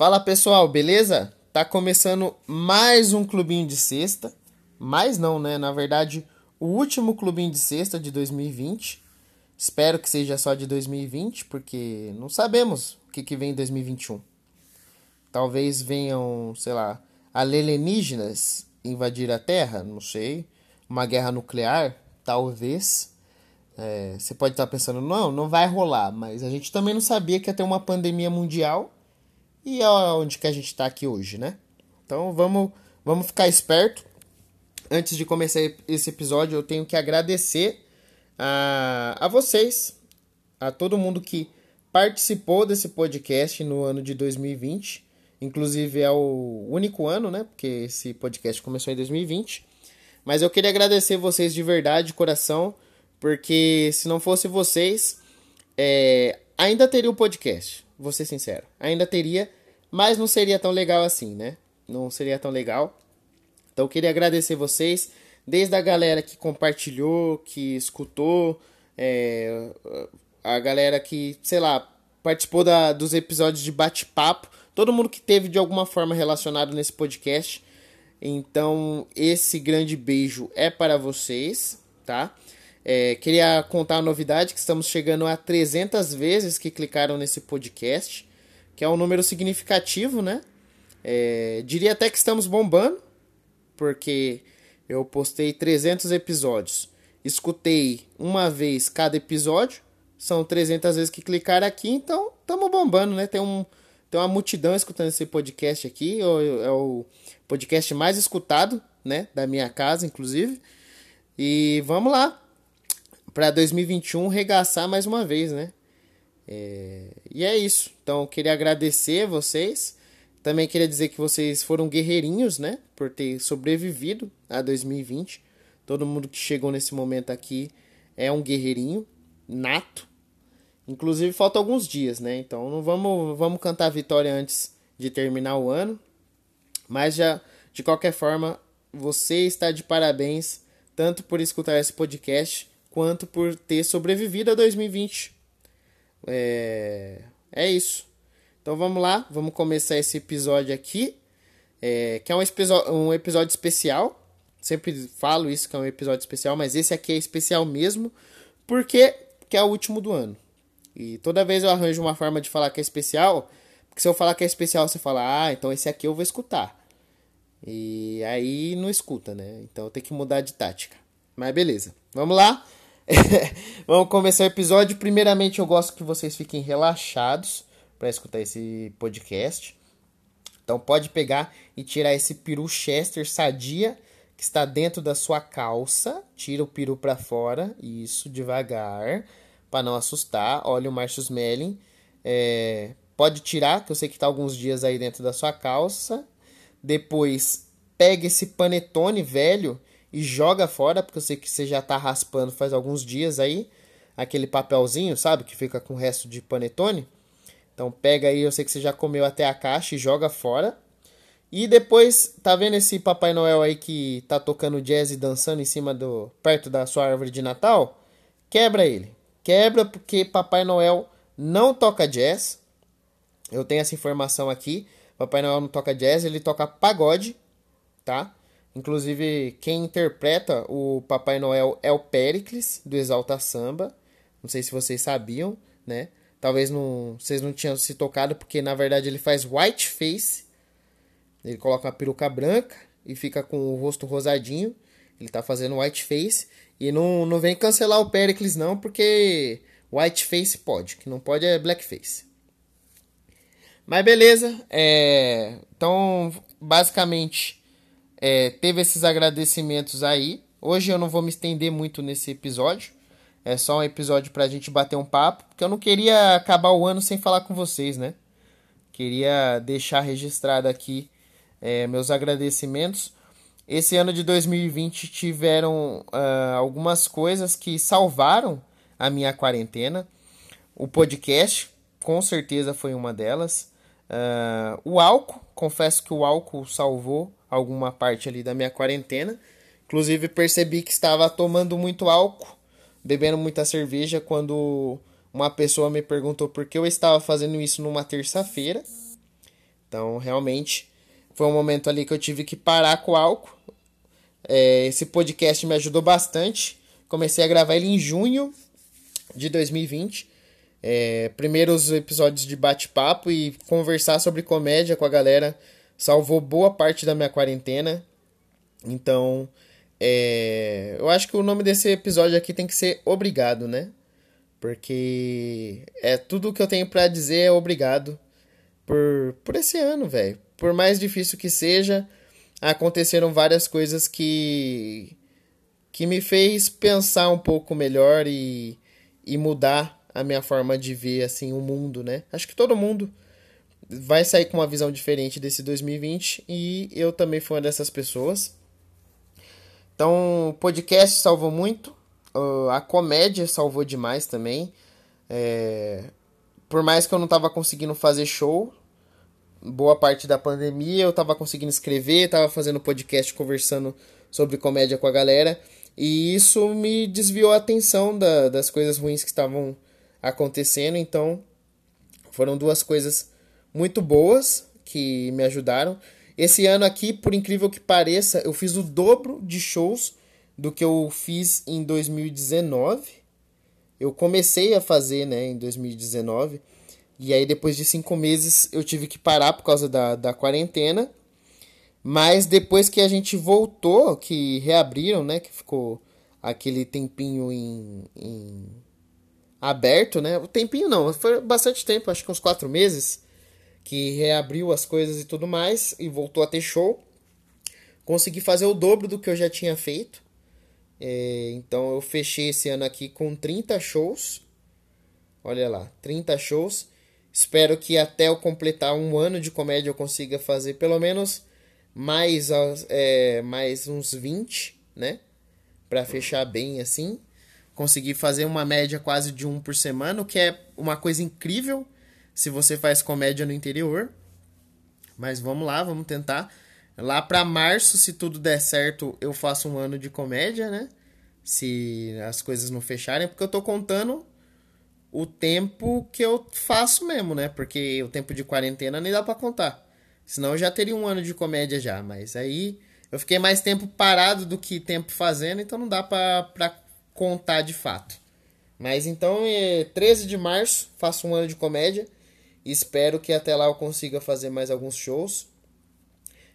Fala pessoal, beleza? Tá começando mais um clubinho de sexta. Mais não, né? Na verdade, o último clubinho de sexta de 2020. Espero que seja só de 2020, porque não sabemos o que, que vem em 2021. Talvez venham, sei lá, alienígenas invadir a Terra, não sei. Uma guerra nuclear, talvez. É, você pode estar pensando, não, não vai rolar, mas a gente também não sabia que ia ter uma pandemia mundial e é onde que a gente está aqui hoje, né? Então vamos, vamos ficar esperto. Antes de começar esse episódio, eu tenho que agradecer a, a vocês, a todo mundo que participou desse podcast no ano de 2020. Inclusive é o único ano, né? Porque esse podcast começou em 2020. Mas eu queria agradecer vocês de verdade, de coração, porque se não fosse vocês, é, ainda teria o podcast vou ser sincero. Ainda teria, mas não seria tão legal assim, né? Não seria tão legal. Então eu queria agradecer vocês, desde a galera que compartilhou, que escutou, é, a galera que, sei lá, participou da, dos episódios de bate-papo, todo mundo que teve de alguma forma relacionado nesse podcast. Então, esse grande beijo é para vocês, tá? É, queria contar a novidade que estamos chegando a 300 vezes que clicaram nesse podcast, que é um número significativo, né? É, diria até que estamos bombando, porque eu postei 300 episódios, escutei uma vez cada episódio, são 300 vezes que clicaram aqui, então estamos bombando, né? Tem, um, tem uma multidão escutando esse podcast aqui, é, é o podcast mais escutado, né? Da minha casa, inclusive. E vamos lá, para 2021 regaçar mais uma vez, né? É... E é isso. Então, queria agradecer vocês. Também queria dizer que vocês foram guerreirinhos, né? Por ter sobrevivido a 2020. Todo mundo que chegou nesse momento aqui é um guerreirinho nato. Inclusive, falta alguns dias, né? Então, não vamos, vamos cantar a vitória antes de terminar o ano. Mas já, de qualquer forma, você está de parabéns tanto por escutar esse podcast quanto por ter sobrevivido a 2020. É, é isso. Então vamos lá, vamos começar esse episódio aqui, é, que é um, um episódio especial. Sempre falo isso que é um episódio especial, mas esse aqui é especial mesmo, porque que é o último do ano. E toda vez eu arranjo uma forma de falar que é especial, porque se eu falar que é especial, você fala, ah, então esse aqui eu vou escutar. E aí não escuta, né? Então tem que mudar de tática. Mas beleza, vamos lá. Vamos começar o episódio. Primeiramente, eu gosto que vocês fiquem relaxados para escutar esse podcast. Então, pode pegar e tirar esse peru Chester sadia que está dentro da sua calça. Tira o peru para fora, isso devagar, para não assustar. Olha o Marcius Melling. É, pode tirar, que eu sei que está alguns dias aí dentro da sua calça. Depois, pega esse panetone velho e joga fora, porque eu sei que você já tá raspando faz alguns dias aí, aquele papelzinho, sabe, que fica com o resto de panetone. Então pega aí, eu sei que você já comeu até a caixa e joga fora. E depois, tá vendo esse Papai Noel aí que tá tocando jazz e dançando em cima do perto da sua árvore de Natal? Quebra ele. Quebra porque Papai Noel não toca jazz. Eu tenho essa informação aqui. Papai Noel não toca jazz, ele toca pagode, tá? Inclusive, quem interpreta o Papai Noel é o Pericles, do Exalta Samba. Não sei se vocês sabiam, né? Talvez não, vocês não tinham se tocado, porque na verdade ele faz white face. Ele coloca uma peruca branca e fica com o rosto rosadinho. Ele tá fazendo white face. E não, não vem cancelar o Pericles, não, porque white face pode. que não pode é blackface. Mas beleza. É... Então, basicamente é, teve esses agradecimentos aí. Hoje eu não vou me estender muito nesse episódio. É só um episódio pra gente bater um papo, porque eu não queria acabar o ano sem falar com vocês, né? Queria deixar registrado aqui é, meus agradecimentos. Esse ano de 2020 tiveram uh, algumas coisas que salvaram a minha quarentena. O podcast, com certeza, foi uma delas. Uh, o álcool, confesso que o álcool salvou alguma parte ali da minha quarentena. Inclusive percebi que estava tomando muito álcool, bebendo muita cerveja quando uma pessoa me perguntou por que eu estava fazendo isso numa terça-feira. Então, realmente, foi um momento ali que eu tive que parar com o álcool. É, esse podcast me ajudou bastante. Comecei a gravar ele em junho de 2020. É, primeiros episódios de bate-papo e conversar sobre comédia com a galera salvou boa parte da minha quarentena. Então, é, eu acho que o nome desse episódio aqui tem que ser Obrigado, né? Porque é tudo que eu tenho para dizer é obrigado por, por esse ano, velho. Por mais difícil que seja, aconteceram várias coisas que que me fez pensar um pouco melhor e, e mudar a minha forma de ver assim o mundo, né? Acho que todo mundo vai sair com uma visão diferente desse 2020 e eu também fui uma dessas pessoas. Então, o podcast salvou muito, a comédia salvou demais também. É... Por mais que eu não tava conseguindo fazer show, boa parte da pandemia eu tava conseguindo escrever, tava fazendo podcast conversando sobre comédia com a galera. E isso me desviou a atenção da, das coisas ruins que estavam acontecendo. Então, foram duas coisas muito boas que me ajudaram. Esse ano aqui, por incrível que pareça, eu fiz o dobro de shows do que eu fiz em 2019. Eu comecei a fazer, né, em 2019. E aí, depois de cinco meses, eu tive que parar por causa da, da quarentena. Mas depois que a gente voltou, que reabriram, né, que ficou aquele tempinho em, em aberto, né? O tempinho não, foi bastante tempo, acho que uns quatro meses que reabriu as coisas e tudo mais e voltou a ter show. Consegui fazer o dobro do que eu já tinha feito. É, então eu fechei esse ano aqui com 30 shows. Olha lá, 30 shows. Espero que até eu completar um ano de comédia eu consiga fazer pelo menos mais, é, mais uns 20, né? Pra fechar bem assim conseguir fazer uma média quase de um por semana, o que é uma coisa incrível se você faz comédia no interior. Mas vamos lá, vamos tentar. Lá para março, se tudo der certo, eu faço um ano de comédia, né? Se as coisas não fecharem, porque eu tô contando o tempo que eu faço mesmo, né? Porque o tempo de quarentena nem dá para contar. Senão eu já teria um ano de comédia já, mas aí eu fiquei mais tempo parado do que tempo fazendo, então não dá pra contar de fato. Mas então, é 13 de março, faço um ano de comédia. Espero que até lá eu consiga fazer mais alguns shows.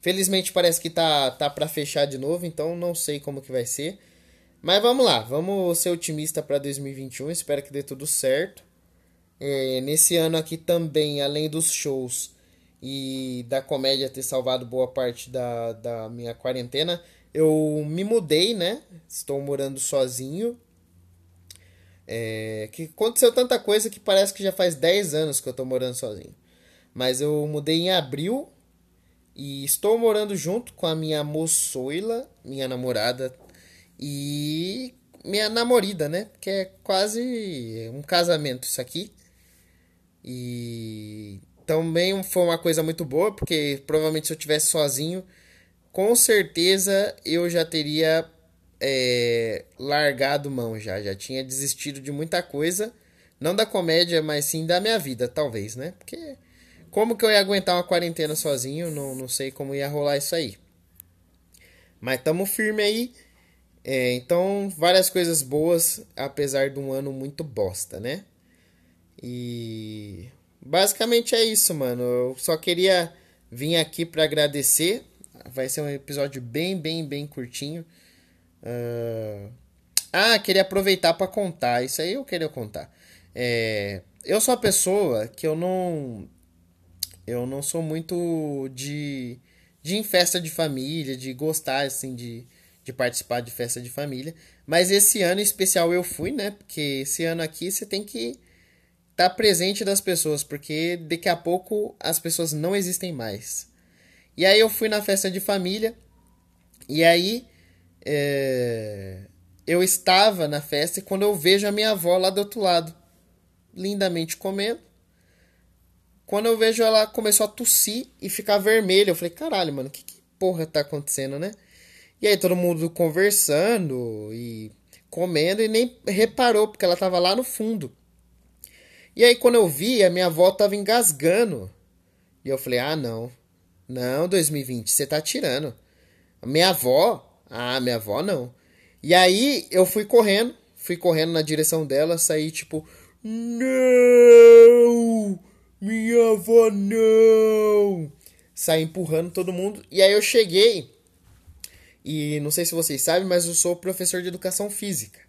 Felizmente parece que tá, tá para fechar de novo, então não sei como que vai ser. Mas vamos lá, vamos ser otimista para 2021. Espero que dê tudo certo. É, nesse ano aqui também, além dos shows e da comédia ter salvado boa parte da, da minha quarentena, eu me mudei, né? Estou morando sozinho. É, que aconteceu tanta coisa que parece que já faz 10 anos que eu estou morando sozinho. Mas eu mudei em abril e estou morando junto com a minha moçoila, minha namorada e minha namorada, né? Que é quase um casamento isso aqui. E também foi uma coisa muito boa, porque provavelmente se eu tivesse sozinho, com certeza eu já teria é, largado mão já, já tinha desistido de muita coisa, não da comédia, mas sim da minha vida, talvez, né? Porque como que eu ia aguentar uma quarentena sozinho? Não, não sei como ia rolar isso aí. Mas tamo firme aí. É, então, várias coisas boas, apesar de um ano muito bosta, né? E basicamente é isso, mano. Eu só queria vir aqui para agradecer Vai ser um episódio bem, bem, bem curtinho. Uh... Ah, queria aproveitar para contar. Isso aí eu queria contar. É... Eu sou uma pessoa que eu não. Eu não sou muito de. de em festa de família, de gostar, assim, de, de participar de festa de família. Mas esse ano em especial eu fui, né? Porque esse ano aqui você tem que estar tá presente das pessoas, porque daqui a pouco as pessoas não existem mais. E aí eu fui na festa de família. E aí é, eu estava na festa e quando eu vejo a minha avó lá do outro lado, lindamente comendo. Quando eu vejo ela começou a tossir e ficar vermelha, eu falei, caralho, mano, que, que porra tá acontecendo, né? E aí todo mundo conversando e comendo e nem reparou, porque ela tava lá no fundo. E aí quando eu vi, a minha avó tava engasgando. E eu falei: "Ah, não. Não, 2020, você tá tirando. Minha avó? Ah, minha avó não. E aí eu fui correndo, fui correndo na direção dela, saí tipo: "Não! Minha avó não!" Saí empurrando todo mundo. E aí eu cheguei e não sei se vocês sabem, mas eu sou professor de educação física,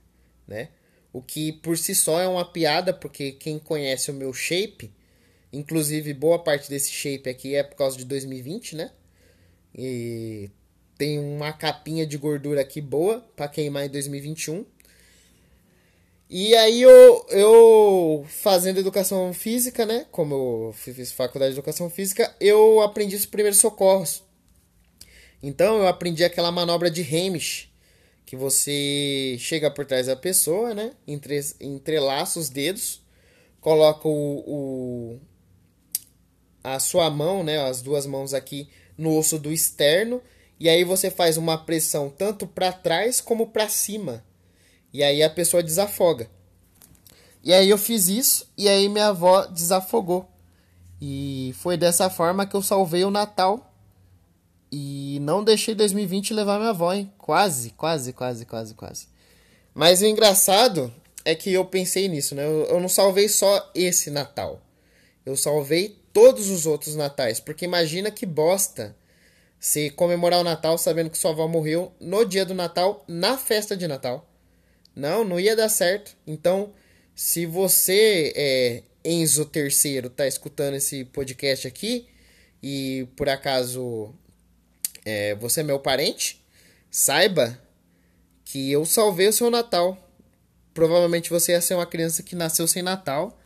né? O que por si só é uma piada, porque quem conhece o meu shape, inclusive boa parte desse shape aqui é por causa de 2020, né? E tem uma capinha de gordura aqui boa para queimar em 2021. E aí eu, eu fazendo educação física, né? Como eu fiz faculdade de educação física, eu aprendi os primeiros socorros. Então eu aprendi aquela manobra de Hamish, que você chega por trás da pessoa, né? Entre, entrelaça os dedos, coloca o, o, a sua mão, né? As duas mãos aqui no osso do externo e aí você faz uma pressão tanto para trás como para cima. E aí a pessoa desafoga. E aí eu fiz isso e aí minha avó desafogou. E foi dessa forma que eu salvei o Natal e não deixei 2020 levar minha avó, hein? Quase, quase, quase, quase, quase. Mas o engraçado é que eu pensei nisso, né? Eu, eu não salvei só esse Natal. Eu salvei todos os outros natais. Porque imagina que bosta se comemorar o Natal sabendo que sua avó morreu no dia do Natal, na festa de Natal. Não, não ia dar certo. Então, se você, é, Enzo terceiro, tá escutando esse podcast aqui e por acaso é, você é meu parente, saiba que eu salvei o seu Natal. Provavelmente você ia ser uma criança que nasceu sem Natal,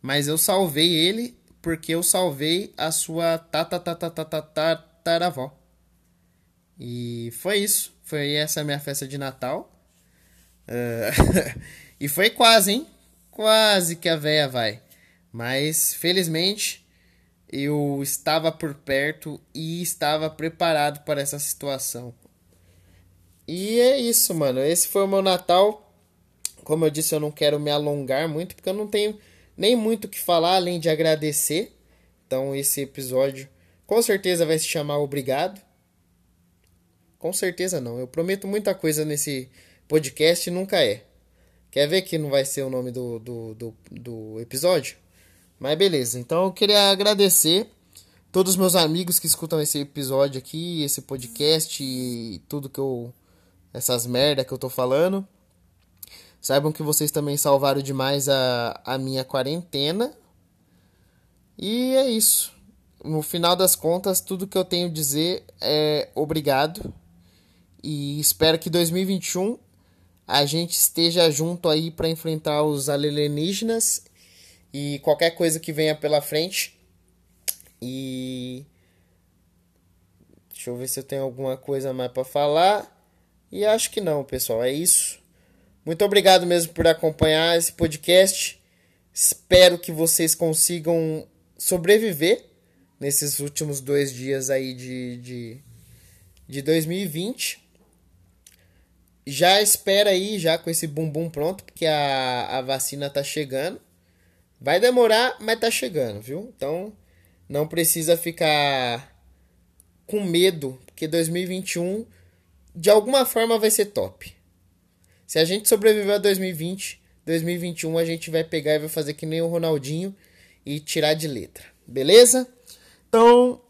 mas eu salvei ele porque eu salvei a sua tataravó. E foi isso. Foi essa minha festa de Natal. Uh, e foi quase, hein? Quase que a véia vai. Mas, felizmente, eu estava por perto e estava preparado para essa situação. E é isso, mano. Esse foi o meu Natal. Como eu disse, eu não quero me alongar muito, porque eu não tenho nem muito o que falar além de agradecer. Então, esse episódio com certeza vai se chamar Obrigado. Com certeza não. Eu prometo muita coisa nesse podcast e nunca é. Quer ver que não vai ser o nome do, do, do, do episódio? Mas beleza, então eu queria agradecer todos os meus amigos que escutam esse episódio aqui, esse podcast e tudo que eu. essas merda que eu tô falando. Saibam que vocês também salvaram demais a, a minha quarentena. E é isso. No final das contas, tudo que eu tenho a dizer é obrigado. E espero que 2021 a gente esteja junto aí para enfrentar os alienígenas e qualquer coisa que venha pela frente. E deixa eu ver se eu tenho alguma coisa mais para falar. E acho que não, pessoal. É isso. Muito obrigado mesmo por acompanhar esse podcast. Espero que vocês consigam sobreviver nesses últimos dois dias aí de, de, de 2020. Já espera aí, já com esse bumbum pronto, porque a, a vacina tá chegando. Vai demorar, mas tá chegando, viu? Então não precisa ficar com medo, porque 2021 de alguma forma vai ser top. Se a gente sobreviver a 2020, 2021 a gente vai pegar e vai fazer que nem o Ronaldinho e tirar de letra. Beleza? Então,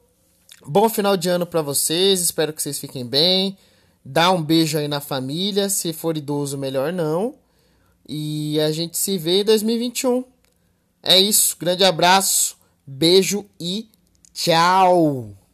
bom final de ano para vocês. Espero que vocês fiquem bem. Dá um beijo aí na família, se for idoso melhor não. E a gente se vê em 2021. É isso, grande abraço, beijo e tchau!